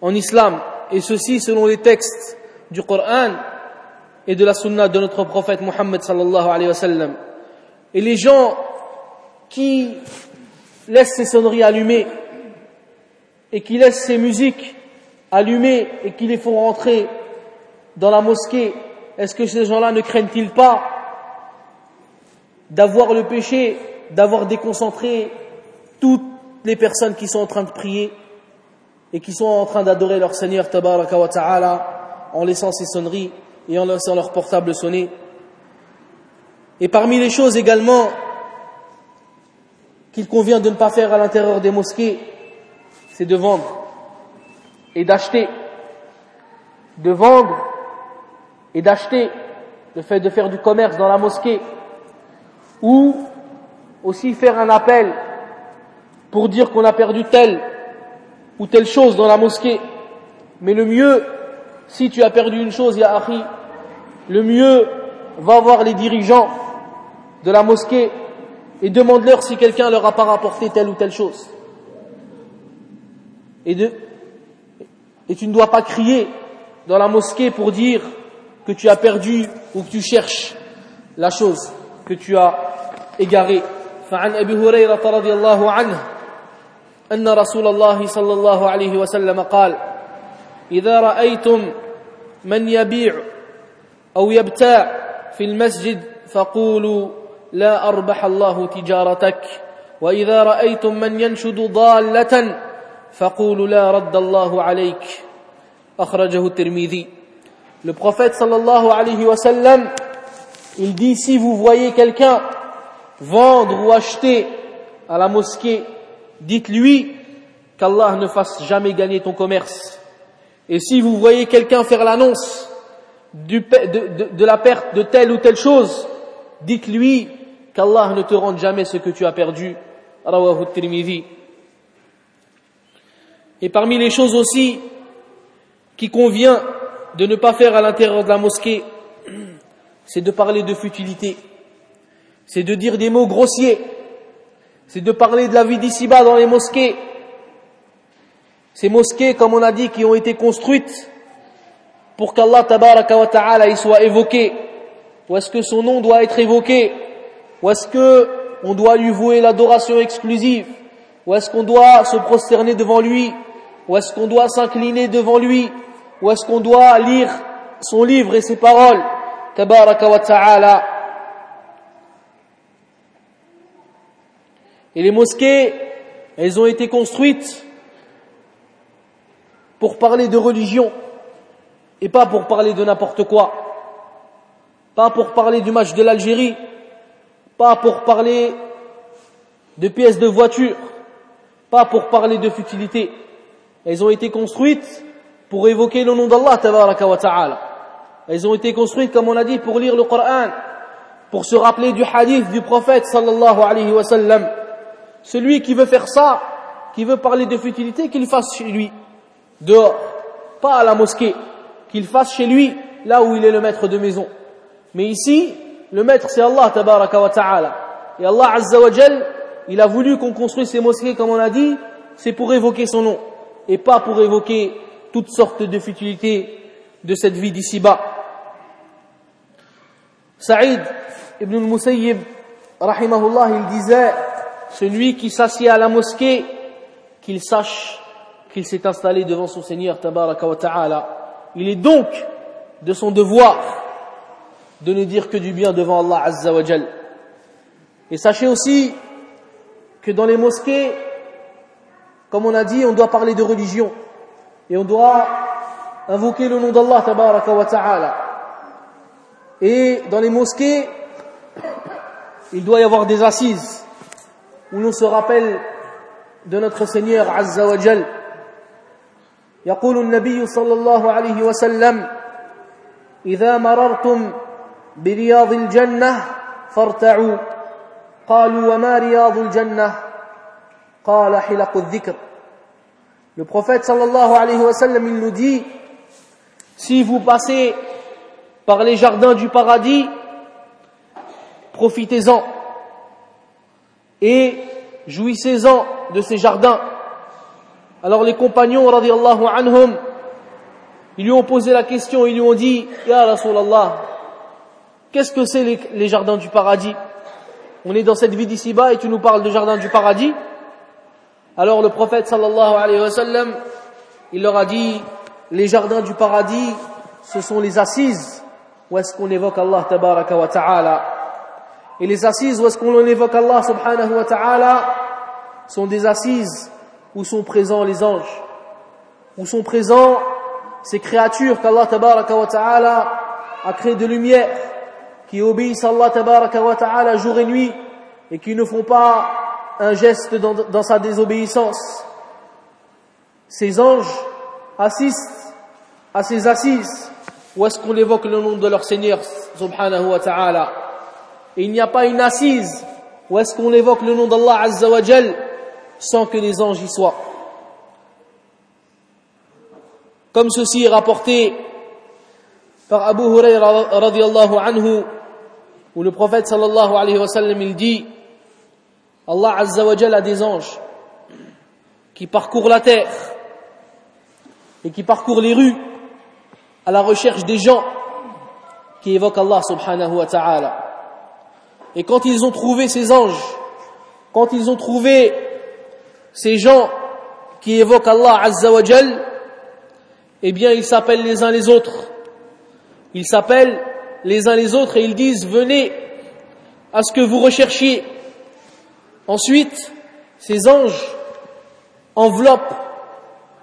en islam et ceci selon les textes du Coran et de la sunna de notre prophète Muhammad sallallahu alayhi wa sallam. Et les gens qui laissent ces sonneries allumées et qui laissent ces musiques allumées et qui les font rentrer dans la mosquée, est-ce que ces gens-là ne craignent-ils pas d'avoir le péché, d'avoir déconcentré toutes les personnes qui sont en train de prier et qui sont en train d'adorer leur Seigneur Tabaraka wa Ta'ala en laissant ces sonneries et en laissant leur portable sonner. Et parmi les choses également qu'il convient de ne pas faire à l'intérieur des mosquées, c'est de vendre et d'acheter. De vendre et d'acheter. Le fait de faire du commerce dans la mosquée. Ou aussi faire un appel pour dire qu'on a perdu telle ou telle chose dans la mosquée. Mais le mieux, si tu as perdu une chose, ya Akhi, le mieux, va voir les dirigeants de la mosquée et demande-leur si quelqu'un leur a pas rapporté telle ou telle chose et, de, et tu ne dois pas crier dans la mosquée pour dire que tu as perdu ou que tu cherches la chose que tu as égarée. فعن أبي هريرة رضي الله عنه أن رسول الله صلى الله عليه وسلم قال إذا رأيتم من يبيع أو يبتاع في المسجد فقولوا لا أربح الله تجارتك وإذا رأيتم من ينشد ضالة le prophète sallallahu alayhi wa sallam, il dit si vous voyez quelqu'un vendre ou acheter à la mosquée, dites-lui qu'Allah ne fasse jamais gagner ton commerce. Et si vous voyez quelqu'un faire l'annonce de, la perte de telle ou telle chose, dites-lui qu'Allah ne te rende jamais ce que tu as perdu. Et parmi les choses aussi qui convient de ne pas faire à l'intérieur de la mosquée, c'est de parler de futilité, c'est de dire des mots grossiers, c'est de parler de la vie d'ici-bas dans les mosquées. Ces mosquées, comme on a dit, qui ont été construites pour qu'Allah tabaraka wa ta'ala y soit évoqué, ou est-ce que son nom doit être évoqué, ou est-ce que on doit lui vouer l'adoration exclusive, ou est-ce qu'on doit se prosterner devant lui, ou est-ce qu'on doit s'incliner devant lui, ou est-ce qu'on doit lire son livre et ses paroles, tabaraka wa ta'ala. Et les mosquées, elles ont été construites pour parler de religion et pas pour parler de n'importe quoi. Pas pour parler du match de l'Algérie, pas pour parler de pièces de voiture, pas pour parler de futilité. Elles ont été construites pour évoquer le nom d'Allah ta'ala. Elles ont été construites, comme on a dit, pour lire le Coran, pour se rappeler du hadith du prophète sallallahu alayhi wa sallam. Celui qui veut faire ça, qui veut parler de futilité, qu'il fasse chez lui, dehors, pas à la mosquée qu'il fasse chez lui, là où il est le maître de maison. Mais ici, le maître c'est Allah tabaraka wa ta'ala. Et Allah azza wa il a voulu qu'on construise ces mosquées comme on a dit, c'est pour évoquer son nom, et pas pour évoquer toutes sortes de futilités de cette vie d'ici-bas. Saïd ibn al-Musayyib, rahimahullah, il disait, celui qui s'assied à la mosquée, qu'il sache qu'il s'est installé devant son Seigneur, tabaraka wa ta'ala, il est donc de son devoir de ne dire que du bien devant Allah Azza. Et sachez aussi que dans les mosquées, comme on a dit, on doit parler de religion et on doit invoquer le nom d'Allah tabaraka wa ta'ala. Et dans les mosquées, il doit y avoir des assises où l'on se rappelle de notre Seigneur Azza wa Jal يقول النبي صلى الله عليه وسلم اذا مررتم برياض الجنه فارتعوا قالوا وما رياض الجنه قال حلق الذكر Le prophète sallallahu alayhi wa sallam, il nous dit, si vous passez par les jardins du paradis, profitez-en et jouissez-en de ces jardins. Alors les compagnons, radiallahu anhum, ils lui ont posé la question, ils lui ont dit, Ya Rasulallah, qu'est-ce que c'est les, jardins du paradis? On est dans cette vie d'ici-bas et tu nous parles de jardins du paradis Alors le prophète sallallahu alayhi wa sallam, il leur a dit, les jardins du paradis, ce sont les assises où est-ce qu'on évoque Allah tabaraka wa ta'ala? Et les assises où est-ce qu'on évoque Allah subhanahu wa ta'ala sont des assises où sont présents les anges, où sont présents ces créatures qu'Allah tabaraka wa ta'ala a créées de lumière, qui obéissent à Allah tabaraka wa ta'ala jour et nuit, et qui ne font pas un geste dans, dans sa désobéissance. Ces anges assistent à ces assises, où est-ce qu'on évoque le nom de leur Seigneur, subhanahu wa ta'ala? Et il n'y a pas une assise où est-ce qu'on évoque le nom d'Allah azza wa sans que les anges y soient. Comme ceci est rapporté par Abu Huraira radiallahu anhu, où le prophète sallallahu alayhi wa sallam dit Allah azza wa a des anges qui parcourent la terre et qui parcourent les rues à la recherche des gens qui évoquent Allah subhanahu wa ta'ala. Et quand ils ont trouvé ces anges, quand ils ont trouvé ces gens qui évoquent Allah Azza eh bien ils s'appellent les uns les autres. Ils s'appellent les uns les autres et ils disent venez à ce que vous recherchiez. Ensuite, ces anges enveloppent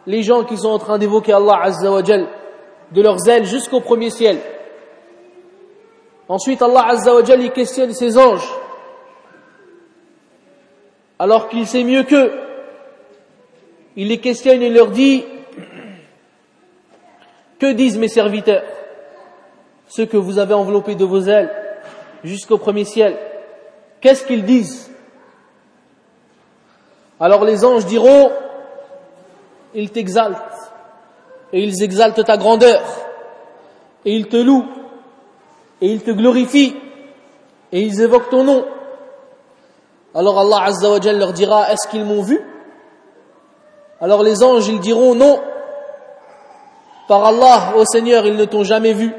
les gens qui sont en train d'évoquer Allah Azza wa de leurs ailes jusqu'au premier ciel. Ensuite, Allah Azza wa il questionne ces anges. Alors qu'il sait mieux qu'eux. Il les questionne et leur dit, [clears throat] que disent mes serviteurs, ceux que vous avez enveloppés de vos ailes jusqu'au premier ciel. Qu'est-ce qu'ils disent? Alors les anges diront, ils t'exaltent, et ils exaltent ta grandeur, et ils te louent, et ils te glorifient, et ils évoquent ton nom. Alors Allah Azza leur dira, est-ce qu'ils m'ont vu? Alors les anges, ils diront, non, par Allah, ô Seigneur, ils ne t'ont jamais vu.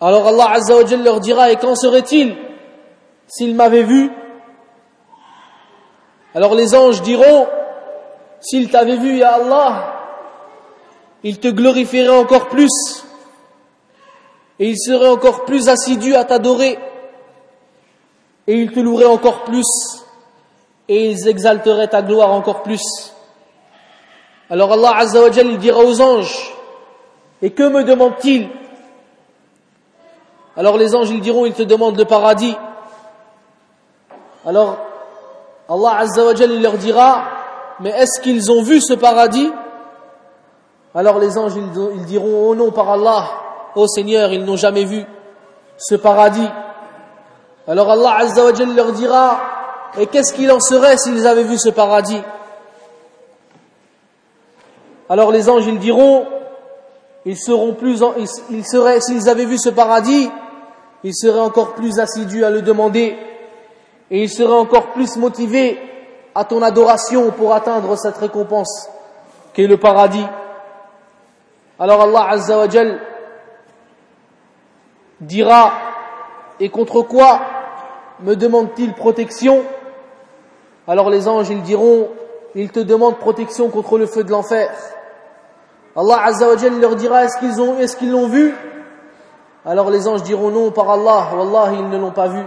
Alors Allah Azza wa leur dira, et quand serait-il s'ils m'avaient vu? Alors les anges diront, s'ils t'avaient vu, Ya Allah, ils te glorifieraient encore plus et ils seraient encore plus assidus à t'adorer. Et ils te loueraient encore plus. Et ils exalteraient ta gloire encore plus. Alors Allah Azza wa il dira aux anges, et que me demandent-ils? Alors les anges diront, ils te demandent le paradis. Alors Allah Azza wa il leur dira, mais est-ce qu'ils ont vu ce paradis? Alors les anges ils diront, oh non par Allah, oh Seigneur, ils n'ont jamais vu ce paradis. Alors Allah Azza wa leur dira, et qu'est-ce qu'il en serait s'ils avaient vu ce paradis? Alors les anges ils diront, ils seront plus, ils seraient, s'ils avaient vu ce paradis, ils seraient encore plus assidus à le demander et ils seraient encore plus motivés à ton adoration pour atteindre cette récompense qui est le paradis. Alors Allah Azza wa dira et contre quoi me demande-t-il protection? Alors les anges ils diront ils te demandent protection contre le feu de l'enfer. Allah Azza wa leur dira est-ce qu'ils ont est-ce qu'ils l'ont vu? Alors les anges diront non par Allah, wallah ils ne l'ont pas vu.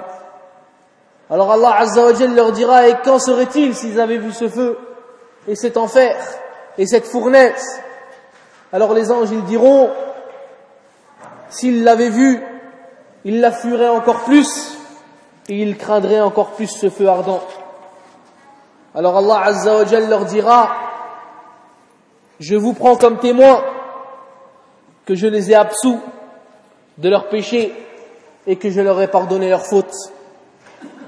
Alors Allah Azza wa leur dira et quand serait-il s'ils avaient vu ce feu et cet enfer et cette fournaise? Alors les anges ils diront s'ils l'avaient vu il la fuirait encore plus et il craindrait encore plus ce feu ardent. Alors Allah Azza leur dira Je vous prends comme témoin que je les ai absous de leurs péchés et que je leur ai pardonné leurs fautes.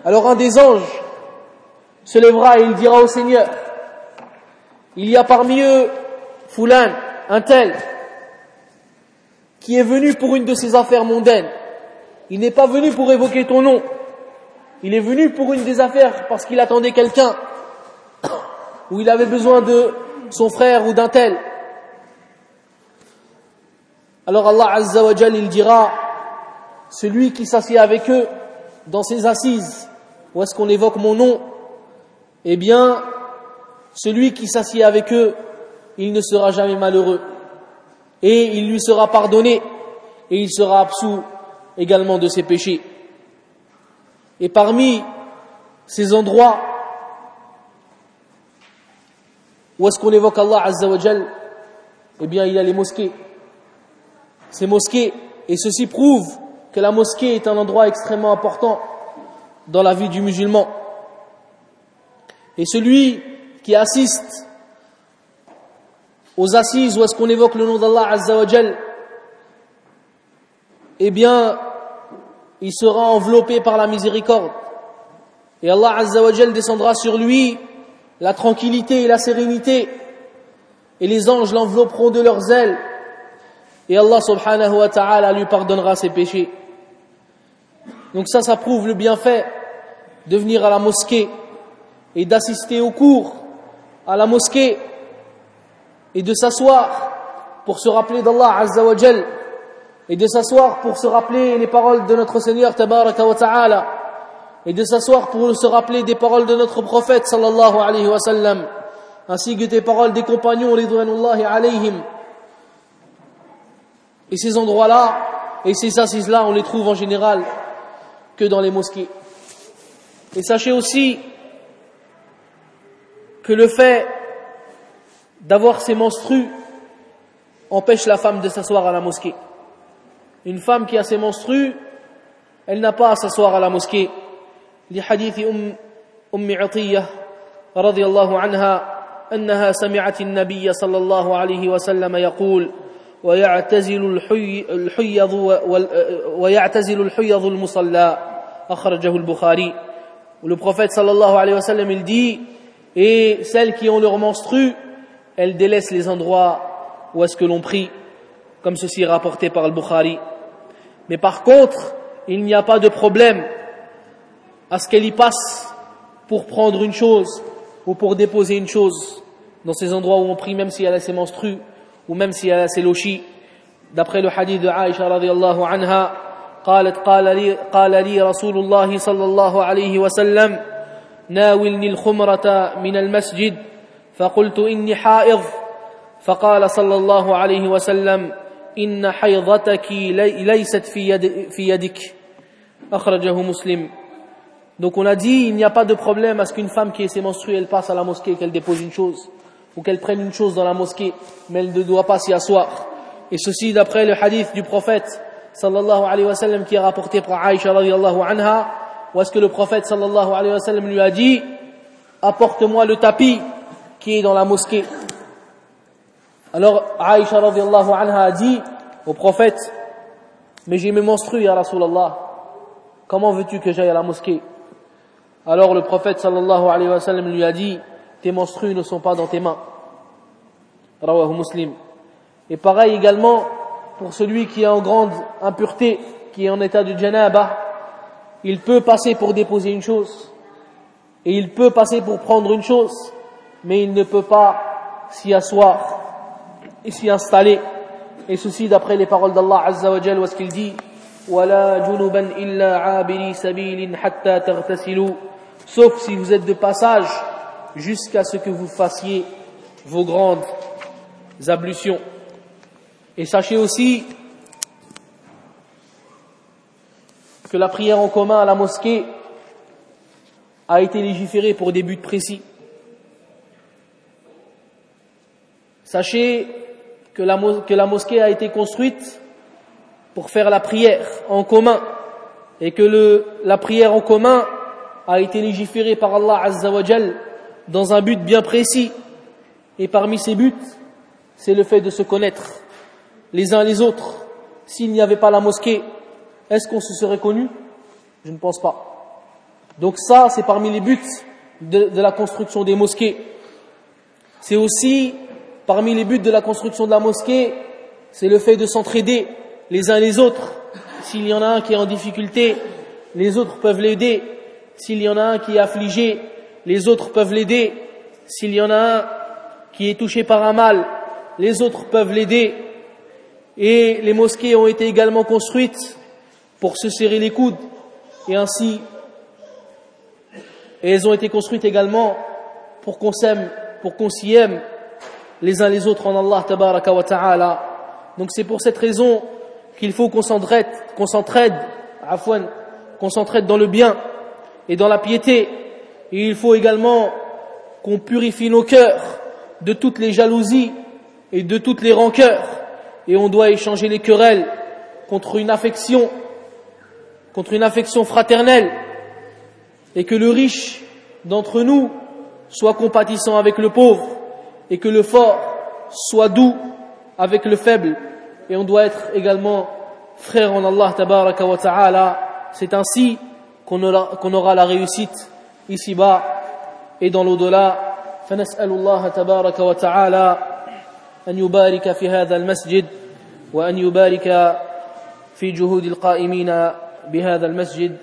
Alors un des anges se lèvera et il dira au Seigneur Il y a parmi eux Foulan, un tel, qui est venu pour une de ces affaires mondaines il n'est pas venu pour évoquer ton nom. Il est venu pour une des affaires parce qu'il attendait quelqu'un [coughs] ou il avait besoin de son frère ou d'un tel. Alors Allah Azza wa Jal, il dira, celui qui s'assied avec eux dans ses assises, où est-ce qu'on évoque mon nom, eh bien, celui qui s'assied avec eux, il ne sera jamais malheureux. Et il lui sera pardonné, et il sera absous également de ses péchés. Et parmi ces endroits où est-ce qu'on évoque Allah Azza wa Eh bien, il y a les mosquées. Ces mosquées, et ceci prouve que la mosquée est un endroit extrêmement important dans la vie du musulman. Et celui qui assiste aux assises où est-ce qu'on évoque le nom d'Allah Azza wa eh bien, il sera enveloppé par la miséricorde. Et Allah Azza wa descendra sur lui la tranquillité et la sérénité. Et les anges l'envelopperont de leurs ailes. Et Allah subhanahu wa ta'ala lui pardonnera ses péchés. Donc ça, ça prouve le bienfait de venir à la mosquée et d'assister au cours à la mosquée et de s'asseoir pour se rappeler d'Allah Azza wa et de s'asseoir pour se rappeler les paroles de notre Seigneur Tabaraka wa Ta'ala. Et de s'asseoir pour se rappeler des paroles de notre prophète sallallahu alayhi wa sallam ainsi que des paroles des compagnons ridwanullahi alayhim. Et ces endroits-là et ces assises-là on les trouve en général que dans les mosquées. Et sachez aussi que le fait d'avoir ces menstrues empêche la femme de s'asseoir à la mosquée une femme qui a ses menstrues, elle n'a pas à s'asseoir à la mosquée. Les hadiths عطية رضي الله عنها أنها سمعت النبي صلى الله عليه وسلم يقول ويعتزل الحي الحيض ويعتزل الحيض المصلى أخرجه البخاري le prophète sallallahu alayhi wa sallam il dit et celles qui ont leur menstru elles délaissent les endroits où est-ce que l'on prie comme ceci est rapporté par le Bukhari mais par contre il n'y a pas de problème à ce qu'elle y passe pour prendre une chose ou pour déposer une chose dans ces endroits où on prie même si elle a ses menstrues ou même si elle a ses lochis d'après le hadith de Aisha radiallahu anha قالت قال لي, قال لي رسول الله صلى الله عليه وسلم ناولني الخمرة من المسجد فقلت إني حائض فقال صلى الله عليه وسلم إن حيضتك ليست في, يد في يدك أخرجه مسلم Donc on a dit, il n'y a pas de problème à ce qu'une femme qui est menstruée, elle passe à la mosquée, qu'elle dépose une chose, ou qu'elle prenne une chose dans la mosquée, mais elle ne doit pas s'y asseoir. Et ceci d'après le hadith du prophète, sallallahu alayhi wa sallam, qui est rapporté par Aïcha radiallahu anha, où est-ce que le prophète sallallahu alayhi wa sallam lui a dit, apporte-moi le tapis qui est dans la mosquée. Alors Aïcha radiallahu anha a dit au prophète, mais j'ai mes menstrues, ya Rasulallah, comment veux-tu que j'aille à la mosquée? Alors le prophète sallallahu alayhi wa sallam lui a dit, tes menstrues ne sont pas dans tes mains. Rawahu Muslim. Et pareil également pour celui qui est en grande impureté, qui est en état de janaba, il peut passer pour déposer une chose, et il peut passer pour prendre une chose, mais il ne peut pas s'y asseoir et s'y installer. Et ceci d'après les paroles d'Allah Azza wa Jal, où est-ce qu'il dit Sauf si vous êtes de passage jusqu'à ce que vous fassiez vos grandes ablutions. Et sachez aussi que la prière en commun à la mosquée a été légiférée pour des buts précis. Sachez que la, mosquée a été construite pour faire la prière en commun et que la prière en commun a été légiféré par Allah Azza wa dans un but bien précis. Et parmi ces buts, c'est le fait de se connaître les uns les autres. S'il n'y avait pas la mosquée, est-ce qu'on se serait connu? Je ne pense pas. Donc ça, c'est parmi les buts de la construction des mosquées. C'est aussi parmi les buts de la construction de la mosquée, c'est le fait de s'entraider les uns les autres. S'il y en a un qui est en difficulté, les autres peuvent l'aider s'il y en a un qui est affligé, les autres peuvent l'aider. S'il y en a un qui est touché par un mal, les autres peuvent l'aider. Et les mosquées ont été également construites pour se serrer les coudes. Et ainsi, et elles ont été construites également pour qu'on s'aime, pour qu'on s'y aime les uns les autres en Allah tabaraka wa ta'ala. Donc c'est pour cette raison qu'il faut qu'on s'entraide, qu'on s'entraide, qu'on s'entraide dans le bien et dans la piété. Et il faut également qu'on purifie nos cœurs de toutes les jalousies et de toutes les rancœurs. Et on doit échanger les querelles contre une affection, contre une affection fraternelle. Et que le riche d'entre nous soit compatissant avec le pauvre et que le fort soit doux avec le faible. Et on doit être également frère en Allah tabaraka wa ta'ala. C'est ainsi qu'on aura, qu'on aura la réussite ici-bas et dans l'au-delà فنسأل الله تبارك وتعالى أن يبارك في هذا المسجد وأن يبارك في جهود القائمين بهذا المسجد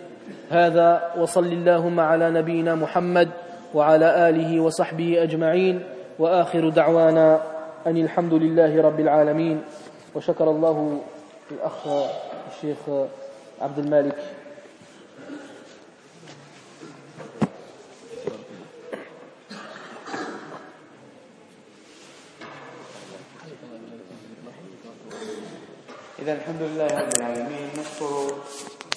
هذا وصل اللهم على نبينا محمد وعلى آله وصحبه أجمعين وآخر دعوانا أن الحمد لله رب العالمين وشكر الله الأخ الشيخ عبد المالك. إذا الحمد لله رب العالمين. نشكر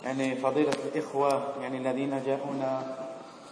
يعني فضيلة الإخوة يعني الذين جاءونا